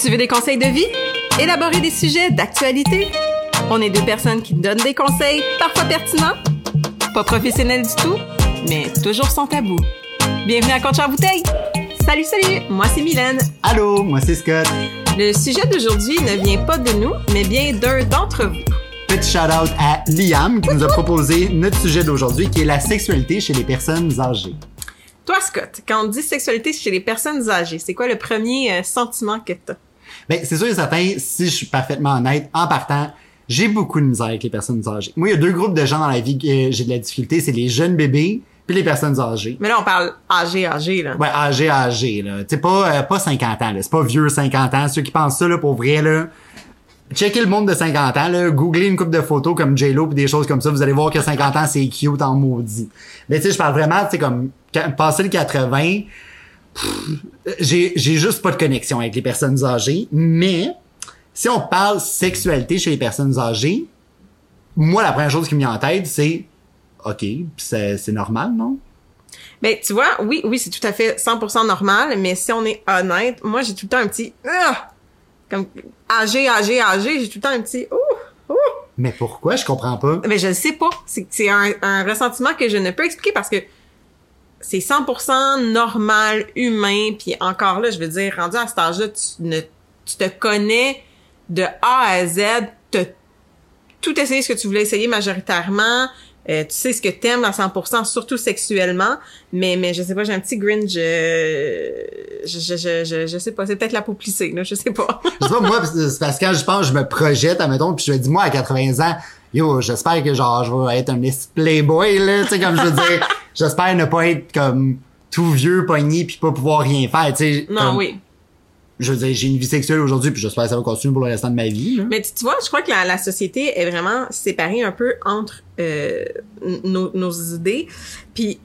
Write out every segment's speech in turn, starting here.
Tu veux des conseils de vie? Élaborer des sujets d'actualité? On est deux personnes qui donnent des conseils, parfois pertinents, pas professionnels du tout, mais toujours sans tabou. Bienvenue à Contre bouteille! Salut, salut! Moi, c'est Mylène. Allô, moi, c'est Scott. Le sujet d'aujourd'hui ne vient pas de nous, mais bien d'un d'entre vous. Petit shout-out à Liam qui nous a proposé notre sujet d'aujourd'hui qui est la sexualité chez les personnes âgées. Toi, Scott, quand on dit sexualité chez les personnes âgées, c'est quoi le premier euh, sentiment que t'as? Ben, c'est sûr et certain, si je suis parfaitement honnête, en partant, j'ai beaucoup de misère avec les personnes âgées. Moi, il y a deux groupes de gens dans la vie que j'ai de la difficulté, c'est les jeunes bébés puis les personnes âgées. Mais là, on parle âgé, âgé, là. Ouais, âgé, âgé, là. Tu pas, euh, pas 50 ans, là. C'est pas vieux 50 ans. Ceux qui pensent ça, là, pour vrai, là. Checkez le monde de 50 ans, là. Googlez une coupe de photos comme J-Lo pis des choses comme ça. Vous allez voir que 50 ans, c'est cute en maudit. Mais tu sais, je parle vraiment, tu sais, comme, passer le 80, pff, j'ai, juste pas de connexion avec les personnes âgées. Mais, si on parle sexualité chez les personnes âgées, moi, la première chose qui me vient en tête, c'est, OK, c'est, normal, non? Ben, tu vois, oui, oui, c'est tout à fait 100% normal, mais si on est honnête, moi, j'ai tout le temps un petit, ah! comme, âgé, âgé, âgé, j'ai tout le temps un petit, ouh, ouh. Mais pourquoi? Je comprends pas. Mais je le sais pas. C'est, c'est un, un ressentiment que je ne peux expliquer parce que c'est 100% normal, humain, puis encore là, je veux dire, rendu à cet âge-là, tu, ne, te connais de A à Z, t'as tout essayé ce que tu voulais essayer majoritairement, euh, tu sais ce que t'aimes à 100%, surtout sexuellement, mais mais je sais pas, j'ai un petit gringe, euh, je, je, je, je, je sais pas, c'est peut-être la peau plissée, là, je sais pas. Je sais pas, moi, c'est parce que quand je pense, je me projette, admettons, puis je me dis, moi, à 80 ans, yo, j'espère que, genre, je vais être un playboy, là, tu sais, comme je veux dire, j'espère ne pas être, comme, tout vieux, pogné, puis pas pouvoir rien faire, tu sais. Non, comme, oui. Je veux dire, j'ai une vie sexuelle aujourd'hui, puis j'espère que ça va continuer pour le restant de ma vie, là. Mais tu, tu vois, je crois que la, la société est vraiment séparée un peu entre euh, nos, nos idées. Puis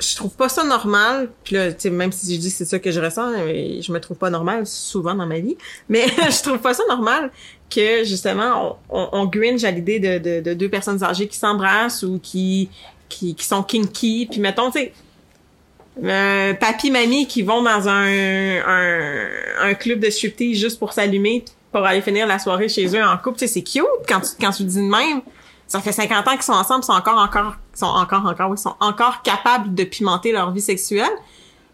je trouve pas ça normal. Puis là, tu sais, même si je dis que c'est ça que je ressens, je me trouve pas normal souvent dans ma vie. Mais je trouve pas ça normal que justement on, on, on gringe à l'idée de, de, de deux personnes âgées qui s'embrassent ou qui, qui qui sont kinky. Puis mettons, tu sais. Euh, papy, mamie qui vont dans un, un, club de striptease juste pour s'allumer pour aller finir la soirée chez eux en couple. Tu sais, c'est cute quand tu, quand tu dis de même. Ça fait 50 ans qu'ils sont ensemble, ils sont encore, encore, sont encore, encore, oui, sont encore capables de pimenter leur vie sexuelle.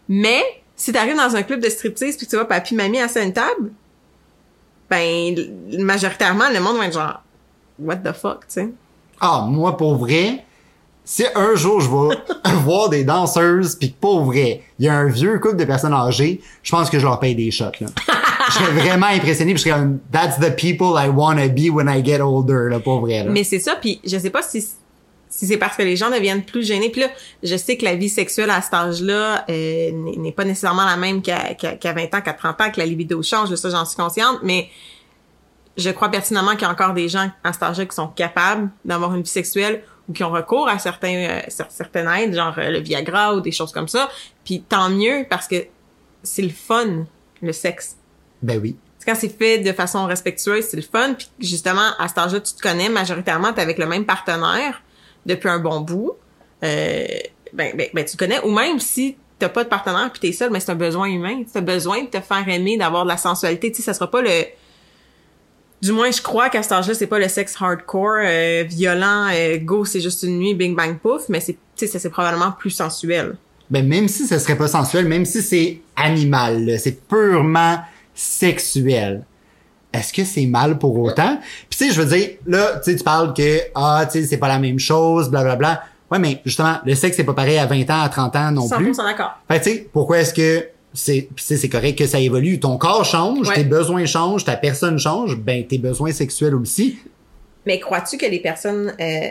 Mais, si t'arrives dans un club de striptease puis tu vois papy, mamie à une table, ben, majoritairement, le monde va être genre, what the fuck, tu sais. Ah, moi, pour vrai, si un jour je vais voir des danseuses, puis que pour vrai, il y a un vieux couple de personnes âgées, je pense que je leur paye des shots, là. je serais vraiment impressionné, puis je serais comme, that's the people I wanna be when I get older, là, pour vrai, là. Mais c'est ça, puis je sais pas si si c'est parce que les gens deviennent plus gênés. Puis là, je sais que la vie sexuelle à cet âge-là euh, n'est pas nécessairement la même qu'à qu'à qu'à 20 ans, qu'à 30 ans, que la libido change, ça j'en suis consciente, mais je crois pertinemment qu'il y a encore des gens à cet âge-là qui sont capables d'avoir une vie sexuelle ou qui ont recours à certains euh, cer- certaines aides, genre euh, le Viagra ou des choses comme ça. Puis tant mieux parce que c'est le fun, le sexe. Ben oui. Quand c'est fait de façon respectueuse, c'est le fun. Puis justement, à cet âge-là, tu te connais majoritairement, t'es avec le même partenaire depuis un bon bout. Euh, ben, ben, ben, tu connais. Ou même si t'as pas de partenaire puis t'es seul, mais c'est un besoin humain. T'as besoin de te faire aimer, d'avoir de la sensualité. Tu sais, ça sera pas le... Du moins, je crois qu'à cet âge-là, c'est pas le sexe hardcore, euh, violent, euh, go, c'est juste une nuit, bing bang pouf, mais c'est, tu sais, ça, c'est probablement plus sensuel. Ben, même si ce serait pas sensuel, même si c'est animal, c'est purement sexuel. Est-ce que c'est mal pour autant? Puis tu sais, je veux dire, là, tu parles que, ah, tu sais, c'est pas la même chose, blablabla. Ouais, mais justement, le sexe, c'est pas pareil à 20 ans, à 30 ans non 100% plus. d'accord. Fait tu sais, pourquoi est-ce que c'est, c'est correct que ça évolue. Ton corps change, Ouais. tes besoins changent, ta personne change, ben, tes besoins sexuels aussi. Mais crois-tu que les personnes euh,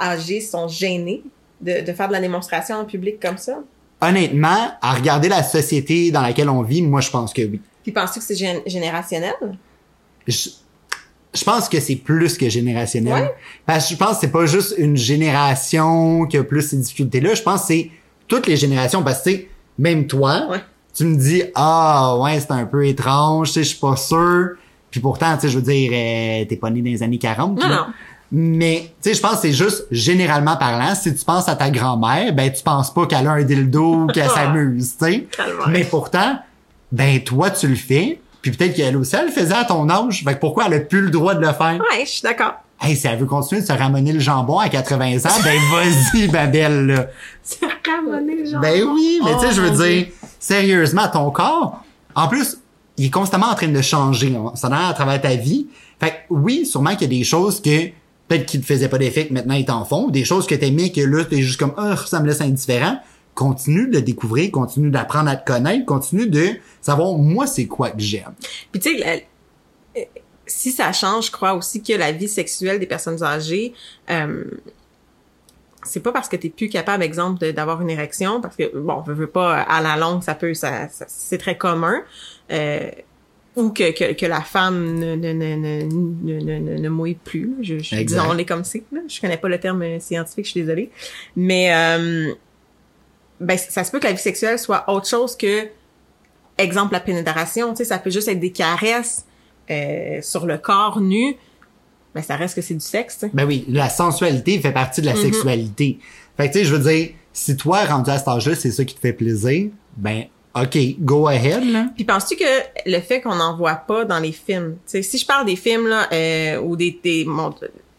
âgées sont gênées de, de faire de la démonstration en public comme ça? Honnêtement, à regarder la société dans laquelle on vit, moi, je pense que oui. Puis penses-tu que c'est gén- générationnel? je, je pense que c'est plus que générationnel. Ouais. Parce que je pense que c'est pas juste une génération qui a plus ces difficultés-là. Je pense que c'est toutes les générations. Parce que, même toi, Ouais. Tu me dis, ah, ouais, c'est un peu étrange, tu sais, je suis pas sûr. Puis pourtant, tu sais, je veux dire, euh, t'es pas né dans les années 40. Non. Mais, tu sais, je pense que c'est juste généralement parlant. Si tu penses à ta grand-mère, ben, tu penses pas qu'elle a un dildo ou qu'elle s'amuse, tu sais. Mais pourtant, ben, toi, tu le fais. Puis peut-être qu'elle aussi, elle le faisait à ton âge. Fait que pourquoi elle a plus le droit de le faire? Ouais, je suis d'accord. Hey, si elle veut continuer de se ramener le jambon à 80 ans, ben vas-y, Babel, là. C'est ramener le genre. Ben oui, mais tu sais, Oh, je veux dire, sérieusement, ton corps, en plus, il est constamment en train de changer, hein, ça a à travers ta vie. Fait que oui, sûrement qu'il y a des choses que peut-être qui te faisaient pas d'effet que maintenant ils t'en font, des choses que t'aimais que là t'es juste comme ah ça me laisse indifférent. Continue de découvrir, continue d'apprendre à te connaître, continue de savoir moi c'est quoi que j'aime. Puis tu sais, la- si ça change, je crois aussi que la vie sexuelle des personnes âgées, euh, c'est pas parce que t'es plus capable, exemple, d'avoir une érection, parce que bon, veut, veut pas à la longue, ça peut, ça, ça- c'est très commun. Euh, ou que, que, que la femme ne, ne, ne, ne, ne, ne, ne- mouille plus. Je, je, disons-les comme c'est. Je connais pas le terme euh, scientifique, je suis désolée. Mais euh, ben, ça se peut que la vie sexuelle soit autre chose que, exemple, la pénétration. Tu sais, ça peut juste être des caresses euh, sur le corps nu. Ben, ça reste que c'est du sexe. Ben oui, la sensualité fait partie de la sexualité. Fait que tu sais, je veux dire, si toi rendu à cet âge-là, c'est ça qui te fait plaisir, ben ok, go ahead là. Puis penses-tu que le fait qu'on n'en voit pas dans les films, tu sais, si je parle des films là, euh, ou des, des mon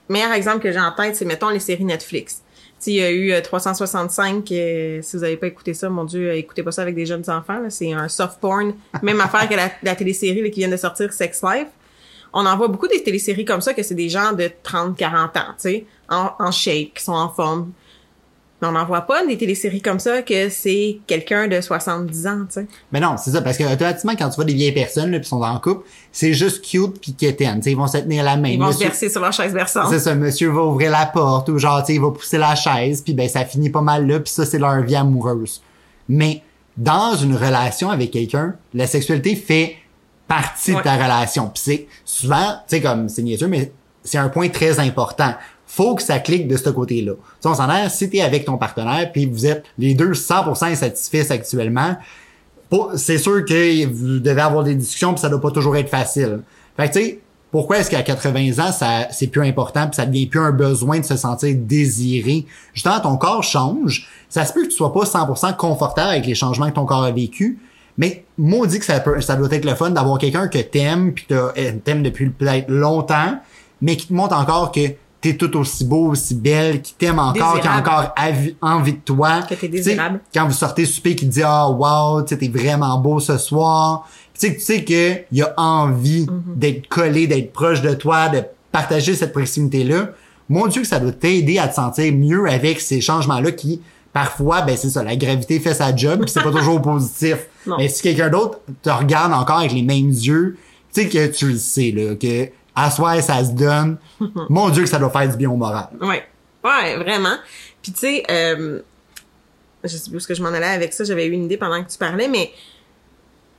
meilleur exemple que j'ai en tête, c'est mettons les séries Netflix. Il y a eu euh, 365. euh, si vous avez pas écouté ça, mon Dieu, euh, écoutez pas ça avec des jeunes enfants. C'est un soft porn, même affaire que la, la télésérie là, qui vient de sortir, Sex Life. On en voit beaucoup des téléséries comme ça que c'est des gens de 30, 40 ans, tu sais, en, en shape, qui sont en forme. Mais on n'en voit pas des téléséries comme ça que c'est quelqu'un de 70 ans, tu sais. Mais non, c'est ça, parce que automatiquement, quand tu vois des vieilles personnes, là, pis sont en couple, c'est juste cute pis quétaine. Tu sais, ils vont se tenir la main. Ils vont se verser sur leur chaise versante. C'est ça, monsieur va ouvrir la porte ou genre, tu sais, il va pousser la chaise puis ben ça finit pas mal là puis ça c'est leur vie amoureuse. Mais dans une relation avec quelqu'un, la sexualité fait partie de ta relation. Puis c'est souvent, tu sais comme c'est niaiseux mais c'est un point très important. Faut que ça clique de ce côté-là. Sais, on s'en a, si t'es avec ton partenaire puis vous êtes les deux 100% insatisfaits sexuellement, pas- c'est sûr que vous devez avoir des discussions puis ça doit pas toujours être facile. Fait que tu sais, pourquoi est-ce qu'à 80 ans ça c'est plus important puis ça devient plus un besoin de se sentir désiré? Justement, ton corps change. Ça se peut que tu sois pas 100% confortable avec les changements que ton corps a vécu, mais maudit que ça peut ça doit être le fun d'avoir quelqu'un que t'aimes puis t'aimes depuis peut-être longtemps, mais qui te montre encore que t'es tout aussi beau, aussi belle, qui t'aime encore, qui a encore envie de toi. Que t'es désirable. quand vous sortez souper qui te dit ah wow tu sais t'es vraiment beau ce soir tu sais que tu sais que il a envie d'être collé d'être proche de toi de partager cette proximité là mon dieu que ça doit t'aider à te sentir mieux avec ces changements là qui parfois ben c'est ça la gravité fait sa job c'est pas toujours positif Non. mais si quelqu'un d'autre te regarde encore avec les mêmes yeux tu sais que tu le sais là que à soir ça se donne mon dieu que ça doit faire du bien au moral Ouais. Ouais, vraiment. Puis tu sais, euh, je sais plus où est-ce que je m'en allais avec ça, j'avais eu une idée pendant que tu parlais, mais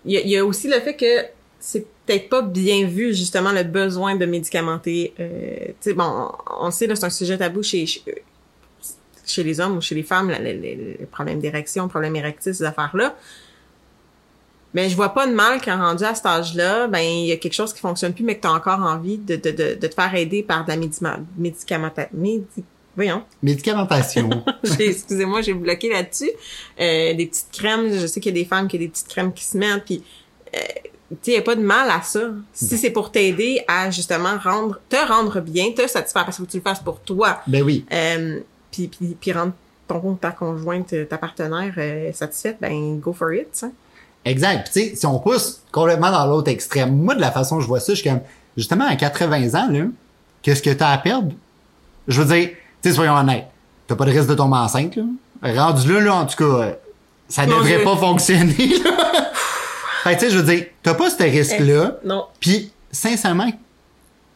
il y, a- il y a aussi le fait que c'est peut-être pas bien vu justement le besoin de médicamenter. Euh, tu sais, bon, on, on sait là, c'est un sujet tabou chez, chez chez les hommes ou chez les femmes, là, les, les- les problèmes d'érection, problèmes érectiles, ces affaires-là. Mais je vois pas de mal qu'en rendu à cet âge-là, ben il y a quelque chose qui fonctionne plus, mais que tu as encore envie de, de, de, de te faire aider par de la médicament, médicamenta, médi, voyons, médicamentation excusez-moi, j'ai bloqué là-dessus. Euh, des petites crèmes, je sais qu'il y a des femmes qui ont des petites crèmes qui se mettent, puis euh, tu sais, y a pas de mal à ça. Si c'est pour t'aider à justement rendre, te rendre bien, te satisfaire, parce que tu le fasses pour toi, ben oui euh, puis, puis, puis rendre ton ta conjointe, ta partenaire euh, satisfaite, ben go for it, ça. Exact. Puis, tu sais, si on pousse complètement dans l'autre extrême, moi, de la façon que je vois ça, je suis comme, justement, à 80 ans, là, qu'est-ce que t'as à perdre? Je veux dire, tu sais, soyons honnêtes, t'as pas de risque de tomber enceinte, là. Rendu là, là, en tout cas, ça Mon devrait pas fonctionner, là. fait que, tu sais, je veux dire, t'as pas ce risque-là. Non. Puis, sincèrement,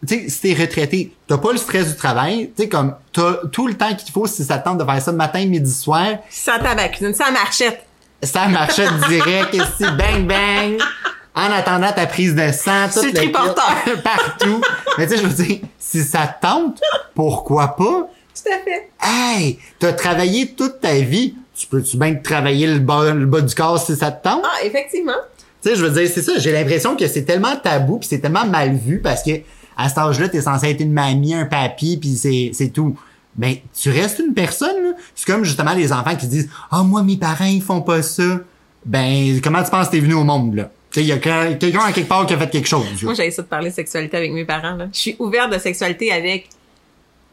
tu sais, si t'es retraité, t'as pas le stress du travail, tu sais, comme, t'as tout le temps qu'il faut si ça te tente de faire ça matin, midi, soir, Sans tabac, cuisine, sans marchette. Ça marchait direct, ici, bang, bang. En attendant ta prise de sang, tout le triporteur. partout. Mais tu sais, je veux dire, si ça te tente, pourquoi pas? Tout à fait. Hey, t'as travaillé toute ta vie. Tu peux-tu bien te travailler le bas, le bas du corps si ça te tente? Ah, effectivement. Tu sais, je veux dire, c'est ça. J'ai l'impression que c'est tellement tabou puis c'est tellement mal vu parce que à cet âge-là, t'es censé être une mamie, un papy puis c'est, c'est tout. Mais tu restes une personne, là. C'est comme justement les enfants qui disent, ah, moi, mes parents, ils font pas ça. Ben, comment tu penses que t'es venu au monde, là? Il y a que- quelqu'un à quelque part qui a fait quelque chose. là. Moi, j'ai ça de parler de sexualité avec mes parents. Là. Je suis ouverte de sexualité avec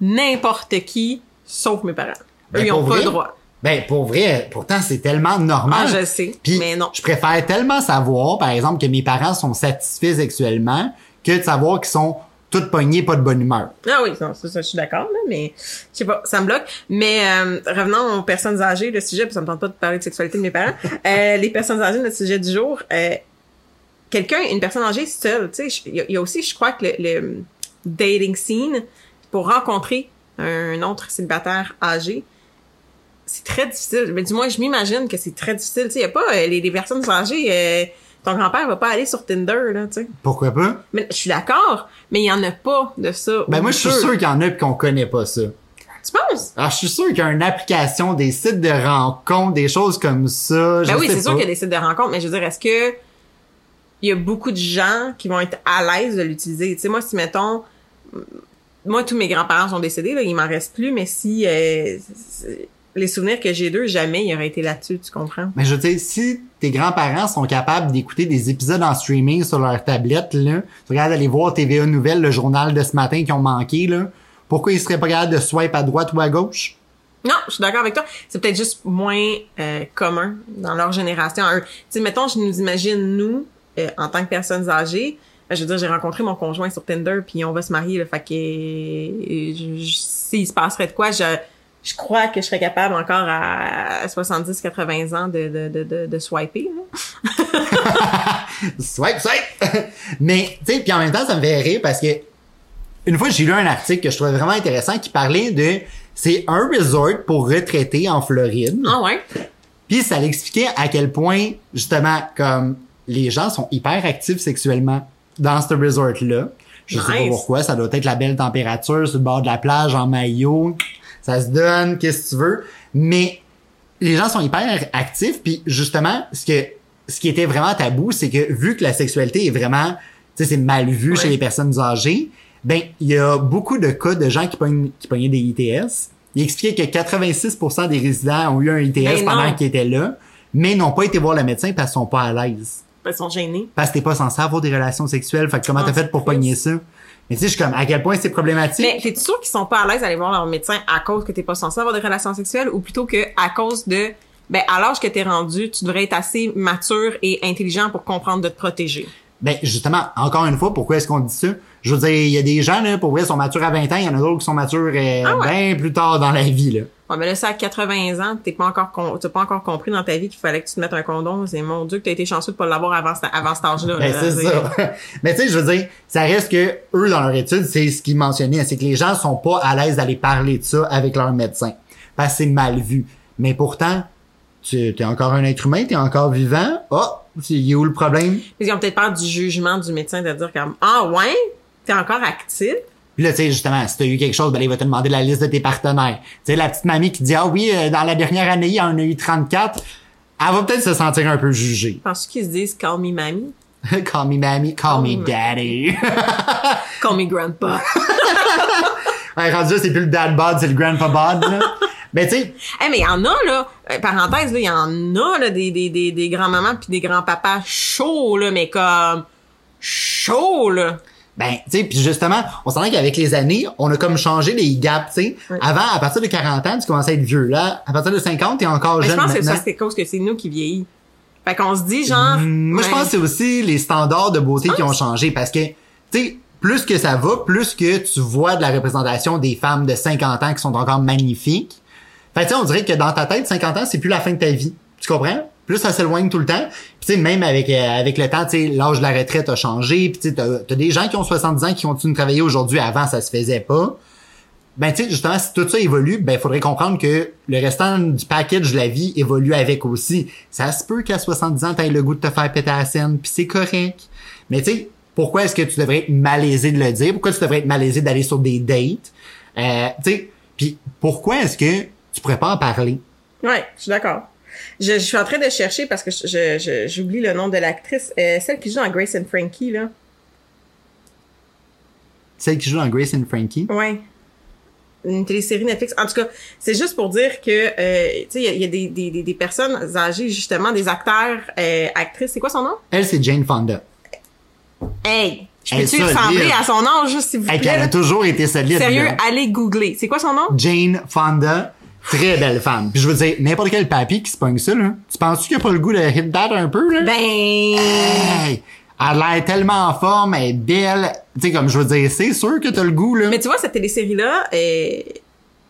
n'importe qui, sauf mes parents. Eux, Ben, ils ont pour pas le droit. Ben, pour vrai, pourtant, c'est tellement normal. Ah, je sais, Puis, mais non. Je préfère tellement savoir, par exemple, que mes parents sont satisfaits sexuellement que de savoir qu'ils sont tous pognés, pas de bonne humeur. Ah oui, non, ça, ça, je suis d'accord, là, mais je sais pas, ça me bloque. Mais euh, revenons aux personnes âgées, le sujet, puis ça me tente pas de parler de sexualité de mes parents. Euh, les personnes âgées, notre sujet du jour, euh, quelqu'un, une personne âgée seule, tu sais, il y, a- il y a aussi, je crois que le, le dating scene, pour rencontrer un autre célibataire âgé, c'est très difficile. Mais du moins, je m'imagine que c'est très difficile. Tu sais, il y a pas euh, les, les personnes âgées. Ton grand-père va pas aller sur Tinder, là, tu sais. Pourquoi pas? Mais je suis d'accord, mais il y en a pas de ça. Ben, moi, je suis sûr qu'il y en a pis qu'on connaît pas ça. Tu penses? Alors, je suis sûr qu'il y a une application, des sites de rencontres, des choses comme ça. je Ben oui, c'est sûr qu'il y a des sites de rencontres, mais je veux dire, est-ce que il y a beaucoup de gens qui vont être à l'aise de l'utiliser? Tu sais, moi, si mettons, moi, tous mes grands-parents sont décédés, là, il m'en reste plus, mais si euh, les souvenirs que j'ai d'eux, jamais il aurait été là-dessus, tu comprends? Mais je veux dire, si tes grands-parents sont capables d'écouter des épisodes en streaming sur leur tablette, là, tu regardes aller voir TVA Nouvelles, le journal de ce matin qui ont manqué, là, pourquoi ils seraient pas capables de swipe à droite ou à gauche? Non, je suis d'accord avec toi. C'est peut-être juste moins euh, commun dans leur génération. Tu sais, mettons, je nous imagine, nous, euh, en tant que personnes âgées, ben, je veux dire, j'ai rencontré mon conjoint sur Tinder, puis on va se marier, là, fait que euh, je- je- s'il se passerait de quoi, je, je crois que je serais capable encore à 70-80 ans de, de, de, de, de swiper. Là. Swipe, swipe! Mais, tu sais, puis en même temps, ça me fait rire parce que une fois, j'ai lu un article que je trouvais vraiment intéressant qui parlait de c'est un resort pour retraités en Floride. Ah ouais? Puis ça l'expliquait à quel point, justement, comme les gens sont hyper actifs sexuellement dans ce resort-là. Je sais pas Nice. pourquoi, ça doit être la belle température sur le bord de la plage en maillot. Ça se donne, qu'est-ce que tu veux. Mais les gens sont hyper actifs, puis justement, ce que ce qui était vraiment tabou, c'est que vu que la sexualité est vraiment, tu sais, c'est mal vu Ouais. chez les personnes âgées, ben il y a beaucoup de cas de gens qui pognent qui pognaient des ITS. Il expliquait que 86% des résidents ont eu un ITS Ben pendant qu'ils étaient là, mais n'ont pas été voir le médecin parce qu'ils sont pas à l'aise. Ben, Ils sont gênés. Parce que t'es pas censé avoir des relations sexuelles. Fait que comment t'as fait pour pogner ça? Mais tu sais, je suis comme, à quel point c'est problématique? Mais t'es sûr qu'ils sont pas à l'aise d'aller voir leur médecin à cause que t'es pas censé avoir des relations sexuelles ou plutôt que à cause de ben à l'âge que t'es rendu, tu devrais être assez mature et intelligent pour comprendre de te protéger? Ben, justement, encore une fois, pourquoi est-ce qu'on dit ça? Je veux dire, il y a des gens, là, pour vrai, sont matures à 20 ans, il y en a d'autres qui sont matures euh, Ah ouais? bien plus tard dans la vie, là. Ouais, mais là, ça à 80 ans, t'es pas encore con- t'as pas encore compris dans ta vie qu'il fallait que tu te mettes un condom. C'est mon Dieu que t'as été chanceux de pas l'avoir avant, ce- avant cet âge-là. Ben, c'est ça. Mais tu sais, je veux dire, ça reste que eux, dans leur étude, c'est ce qu'ils mentionnaient, c'est que les gens sont pas à l'aise d'aller parler de ça avec leur médecin. Parce que c'est mal vu. Mais pourtant, tu es encore un être humain, t'es encore vivant. Oh, il est où le problème? Ils ont peut-être peur du jugement du médecin de dire comme ah ouais, t'es encore actif? Puis là, tu sais, justement, si t'as eu quelque chose, ben, là, il va te demander la liste de tes partenaires. Tu sais, la petite mamie qui dit, ah oui, euh, dans la dernière année, il y en a eu 34. Elle va peut-être se sentir un peu jugée. Penses-tu qu'ils se disent call me mamie, call me mammy, call, Call me me daddy. call me grandpa. ouais, rendu c'est plus le dad bod, c'est le grandpa bod, là. Ben, tu sais, Eh mais il y en a là, euh, parenthèse là, il y en a là des des des, des grands-mamans puis des grands-papas chauds là, mais comme chauds là. Ben, tu sais, puis justement, on s'entend qu'avec les années, on a comme changé les gaps, tu sais. Oui. Avant, à partir de 40 ans, tu commençais à être vieux. Là, à partir de 50, t'es encore je jeune pense que ça c'est cause que c'est nous qui vieillit. Fait qu'on se dit genre Hmm, Moi, je ouais, pense que c'est aussi les standards de beauté qui ont changé parce que, tu sais, plus que ça va, plus que tu vois de la représentation des femmes de 50 ans qui sont encore magnifiques. Fait tu sais, on dirait que dans ta tête, 50 ans, c'est plus la fin de ta vie. Tu comprends? Plus ça s'éloigne tout le temps. Puis, tu sais, même avec, euh, avec le temps, tu l'âge de la retraite a changé. Puis, tu t'as, t'as des gens qui ont 70 ans qui continuent de travailler aujourd'hui. Avant, ça se faisait pas. Ben, tu sais, justement, si tout ça évolue, ben, faudrait comprendre que le restant du package de la vie évolue avec aussi. Ça se peut qu'à 70 ans, t'aies le goût de te faire péter la scène, puis c'est correct. Mais tu sais, pourquoi est-ce que tu devrais être malaisé de le dire? Pourquoi tu devrais être malaisé d'aller sur des dates? Euh, tu sais, puis pourquoi est-ce que tu pourrais pas en parler? Ouais, je suis d'accord. Je, je suis en train de chercher parce que je- je- je- j'oublie le nom de l'actrice, euh, celle qui joue dans Grace and Frankie là. Celle qui joue dans Grace and Frankie? Ouais. une télésérie Netflix. En tout cas, c'est juste pour dire que, euh, tu sais, il y a, il y a des, des, des personnes âgées, justement, des acteurs, euh, actrices. C'est quoi son nom? Elle, c'est Jane Fonda. Hey! Je peux-tu ressembler à son âge, juste, s'il vous plaît? elle a toujours été solide. Sérieux, là. allez googler. C'est quoi son nom? Jane Fonda, très belle femme. Puis je veux dire, n'importe quel papy qui se pogne ça, là, tu penses-tu qu'il a pas le goût de hit that un peu, là? Ben, Hey! Elle a l'air tellement en forme, elle est belle. Tu sais, comme je veux dire, c'est sûr que t'as le goût, là. mais tu vois, cette télésérie-là, euh,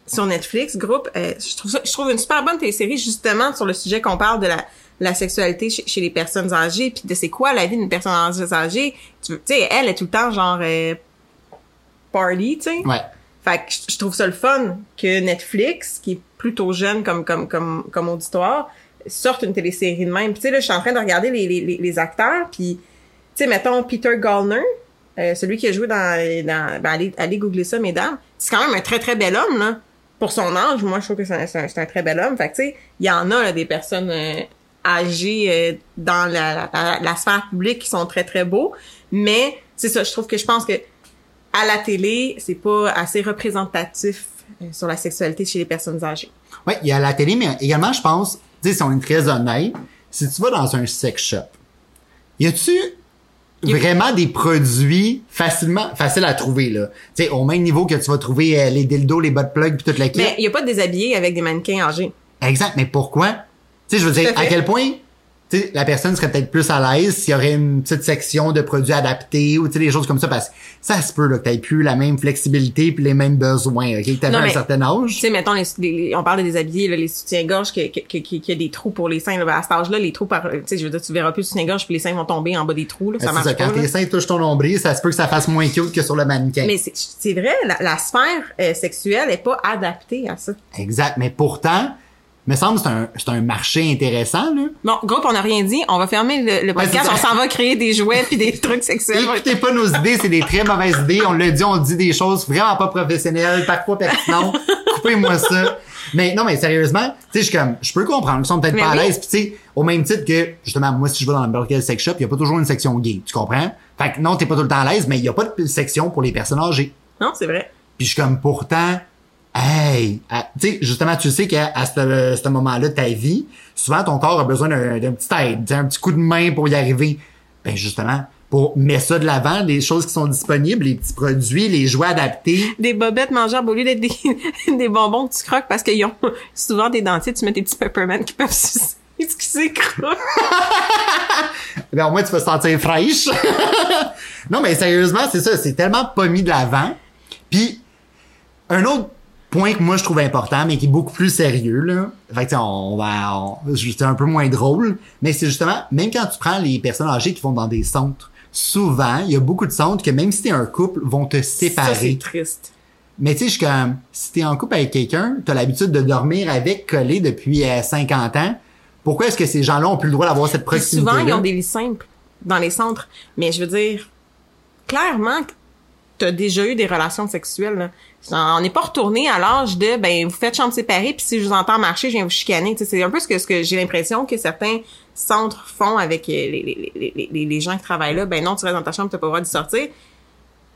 sur Netflix, groupe, euh, je trouve ça, je trouve une super bonne télésérie, justement, sur le sujet qu'on parle de la, la sexualité chez, chez les personnes âgées, puis de c'est quoi la vie d'une personne âgée. Tu veux- tu sais, elle est tout le temps genre euh, party, tu sais. Ouais. Fait que je- trouve ça le fun que Netflix, qui est plutôt jeune comme comme comme comme auditoire, sorte une télésérie de même. Tu sais là, je suis en train de regarder les les, les, acteurs, puis tu sais mettons Peter Gallner, euh, celui qui a joué dans dans ben, allez allez googler ça mesdames, c'est quand même un très très bel homme là. Pour son âge, moi je trouve que c'est un, un, très bel homme. Fait que tu sais, il y en a là, des personnes euh, âgées euh, dans la, la, la sphère publique qui sont très très beaux, mais c'est ça, je trouve que je pense que à la télé, c'est pas assez représentatif euh, sur la sexualité chez les personnes âgées. Ouais, il y a la télé, mais également, je pense, tu sais, si on est très honnête, si tu vas dans un sex shop, y a-tu vraiment des produits facilement, faciles à trouver, là? Tu sais, au même niveau que tu vas trouver euh, les dildos, les butt plugs pis toute la kit. Mais il y a pas de déshabillés avec des mannequins âgés. Exact, mais pourquoi? Tu sais, je veux dire, à quel point, sais, la personne serait peut-être plus à l'aise s'il y aurait une petite section de produits adaptés ou, tu des choses comme ça, parce que ça se peut, là, que t'aies plus la même flexibilité puis les mêmes besoins, ok? Que t'avais un certain Tu âge. sais, mettons, les, les- on parle de déshabillés, là, les soutiens-gorge, qui, qui, qui, qui, qui a des trous pour les seins. Là, Ben, à cet âge-là, les trous par, tu sais, je veux dire, tu verras plus le soutien-gorge puis les seins vont tomber en bas des trous, là, ça C'est marche ça, pas. quand tes seins touchent ton nombril, ça se peut que ça fasse moins cute que sur le mannequin. Mais c'est c'est vrai, la, la sphère euh, sexuelle est pas adaptée à ça. Exact, mais pourtant, me semble que c'est un, c'est un marché intéressant, là. Bon, groupe, on n'a rien dit. On va fermer le, le podcast. on s'en va créer des jouets puis des trucs sexuels. Écoutez pas nos idées, c'est des très mauvaises idées. On l'a dit, on dit des choses vraiment pas professionnelles, parfois pertinentes. Coupez-moi ça. Mais non, mais sérieusement, tu sais, je suis comme, je peux comprendre qu'ils sont peut-être pas à l'aise. Puis tu sais, au même titre que, justement, moi, si je vais dans quel sex shop, il y a pas toujours une section gay. Tu comprends? Fait que non, t'es pas tout le temps à l'aise, mais il y a pas de section pour les personnes âgées. Non, c'est vrai. Puis je suis comme, pourtant, hey, à- tu sais, justement, tu sais qu'à à ce, ce moment-là de ta vie, souvent ton corps a besoin d'un d'un petit aide, tu sais, un petit coup de main pour y arriver. Ben justement, pour mettre ça de l'avant, les choses qui sont disponibles, les petits produits, les jouets adaptés. des bobettes mangeables au lieu d'être des, des bonbons que tu croques parce qu'ils ont souvent des dentiers, tu mets des petits peppermint qui peuvent sucer ce qui s'écroule. Ben au moins tu vas te sentir fraîche. non mais sérieusement, c'est ça, c'est tellement pas mis de l'avant. Puis un autre point que moi je trouve important, mais qui est beaucoup plus sérieux là. Fait que tu sais, on va, c'est un peu moins drôle, mais c'est justement même quand tu prends les personnes âgées qui vont dans des centres, souvent il y a beaucoup de centres que même si t'es un couple vont te Ça, c'est séparer. triste. mais tu sais, je suis comme si t'es en couple avec quelqu'un, t'as l'habitude de dormir avec collé depuis euh, 50 ans. Pourquoi est-ce que ces gens-là ont plus le droit d'avoir cette proximité souvent, ils ont des lits simples dans les centres. Mais je veux dire, clairement, t'as déjà eu des relations sexuelles. Là. On n'est pas retourné à l'âge de, ben, vous faites chambre séparée, puis si je vous entends marcher, je viens vous chicaner. C'est un peu ce que, ce que j'ai l'impression que certains centres font avec euh, les, les, les, les, les gens qui travaillent là. Ben non, tu restes dans ta chambre, t'as pas le droit d'y sortir.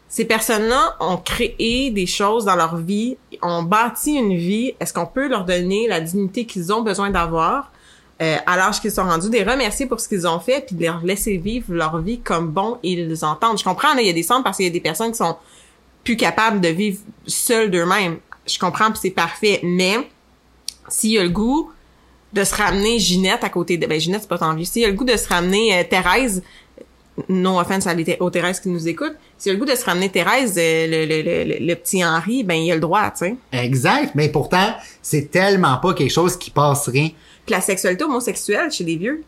Ces personnes-là ont créé des choses dans leur vie, ont bâti une vie. Est-ce qu'on peut leur donner la dignité qu'ils ont besoin d'avoir? Euh, à l'âge qu'ils sont rendus, de les remercier pour ce qu'ils ont fait, puis de leur laisser vivre leur vie comme bon ils entendent. Je comprends, là, il y a des centres parce qu'il y a des personnes qui sont plus capables de vivre seules d'eux-mêmes. Je comprends, puis c'est parfait. Mais s'il y a le goût de se ramener Ginette à côté de... Ben, Ginette, c'est pas tant vieux. S'il y a le goût de se ramener euh, Thérèse, no offense à aux Thérèse qui nous écoutent, s'il y a le goût de se ramener Thérèse, euh, le, le, le, le- le petit Henri, ben, il a le droit, tu sais. Exact, mais pourtant, c'est tellement pas quelque chose qui passerait. La sexualité homosexuelle chez les vieux,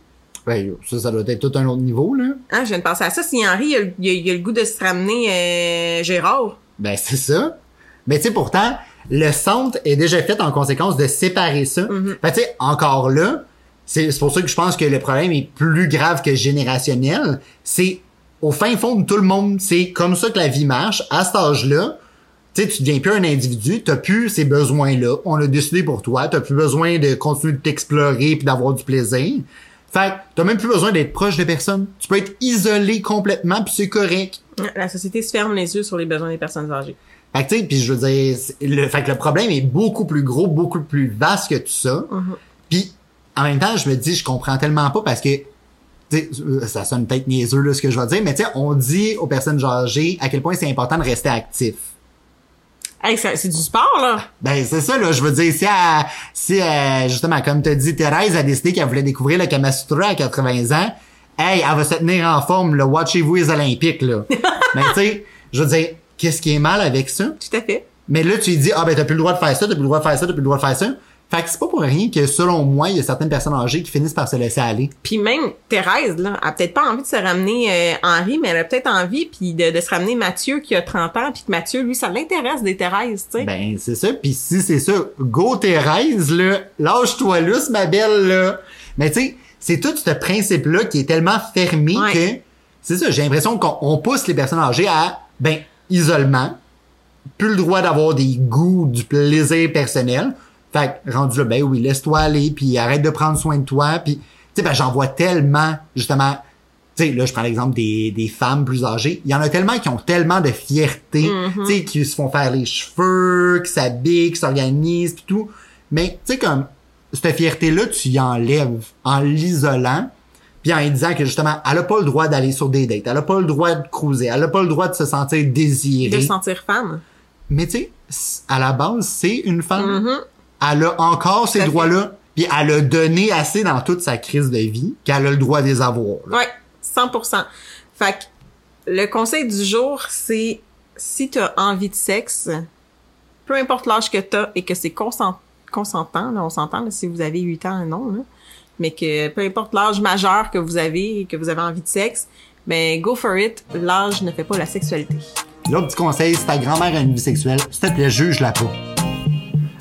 Ben, ça, ça doit être tout un autre niveau, là. Hein, je viens de penser à ça. Si Henri, il a, le- il a- il a le goût de se ramener euh, Gérard. Ben, c'est ça. Mais tu sais, pourtant, le centre est déjà fait en conséquence de séparer ça. Fait tu sais, encore là, c'est c'est pour ça que je pense que le problème est plus grave que générationnel. C'est au fin fond de tout le monde, c'est comme ça que la vie marche. À cet âge-là, tu sais, tu deviens plus un individu, t'as plus ces besoins-là. On l'a décidé pour toi. T'as plus besoin de continuer de t'explorer puis d'avoir du plaisir. Fait que t'as même plus besoin d'être proche de personne. Tu peux être isolé complètement puis c'est correct. La société se ferme les yeux sur les besoins des personnes âgées. Fait que, tu sais, puis je veux dire, le, fait que le problème est beaucoup plus gros, beaucoup plus vaste que tout ça. Puis, en même temps, je me dis, je comprends tellement pas parce que, ça sonne peut-être niaiseux, là, ce que je vais dire, mais tu sais, on dit aux personnes âgées à quel point c'est important de rester actif. Hey, c'est du sport, là. Ben, c'est ça, là, je veux dire, si, elle- si elle- justement, comme t'as dit, Thérèse a décidé qu'elle voulait découvrir le Kama Sutra à 80 ans, hey, elle va se tenir en forme, là, watchez-vous les Olympiques, là. Mais tu sais, je veux dire, qu'est-ce qui est mal avec ça? Tout à fait. Mais là, tu lui dis, ah ben, t'as plus le droit de faire ça, t'as plus le droit de faire ça, t'as plus le droit de faire ça. Fait que c'est pas pour rien que, selon moi, il y a certaines personnes âgées qui finissent par se laisser aller. Puis même Thérèse, là, a peut-être pas envie de se ramener euh, Henri, mais elle a peut-être envie puis de, de se ramener Mathieu qui a 30 ans, puis que Mathieu, lui, ça l'intéresse des Thérèse, tu sais. Ben, c'est ça. Puis si c'est ça, go Thérèse, là, lâche-toi lousse, ma belle, là. Mais tu sais, c'est tout ce principe-là qui est tellement fermé Ouais. que, c'est ça, j'ai l'impression qu'on on pousse les personnes âgées à, ben, isolement, plus le droit d'avoir des goûts, du plaisir personnel. Fait que, rendu là, ben oui, laisse-toi aller, puis arrête de prendre soin de toi, puis, tu sais, ben, j'en vois tellement, justement, tu sais, là, je prends l'exemple des, des femmes plus âgées. Il y en a tellement qui ont tellement de fierté, tu sais, qui se font faire les cheveux, qui s'habillent, qui s'organisent, pis tout. Mais, tu sais, comme, cette fierté-là, tu y enlèves en l'isolant, puis en lui disant que, justement, elle a pas le droit d'aller sur des dates, elle a pas le droit de cruiser, elle a pas le droit de se sentir désirée. de se sentir femme. Mais, tu sais, à la base, c'est une femme. Mhm. Elle a encore ces droits-là, puis elle a donné assez dans toute sa crise de vie qu'elle a le droit de les avoir. là. Ouais, 100%. Fait que le conseil du jour, c'est si t'as envie de sexe, peu importe l'âge que t'as et que c'est consent- consentant, là, on s'entend, si vous avez 8 ans, non, là, mais que peu importe l'âge majeur que vous avez et que vous avez envie de sexe, ben go for it, l'âge ne fait pas la sexualité. L'autre petit conseil, si ta grand-mère a une vie sexuelle, s'il te plaît, juge-la pas.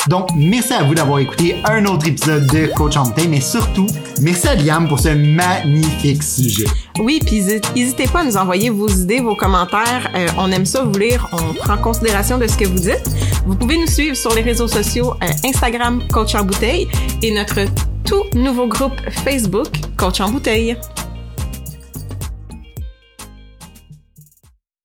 Donc, merci à vous d'avoir écouté un autre épisode de Coach en bouteille, mais surtout, merci à Liam pour ce magnifique sujet. Oui, puis n'hésitez pas à nous envoyer vos idées, vos commentaires. Euh, on aime ça vous lire. On prend considération de ce que vous dites. Vous pouvez nous suivre sur les réseaux sociaux euh, Instagram Coach en bouteille et notre tout nouveau groupe Facebook Coach en bouteille.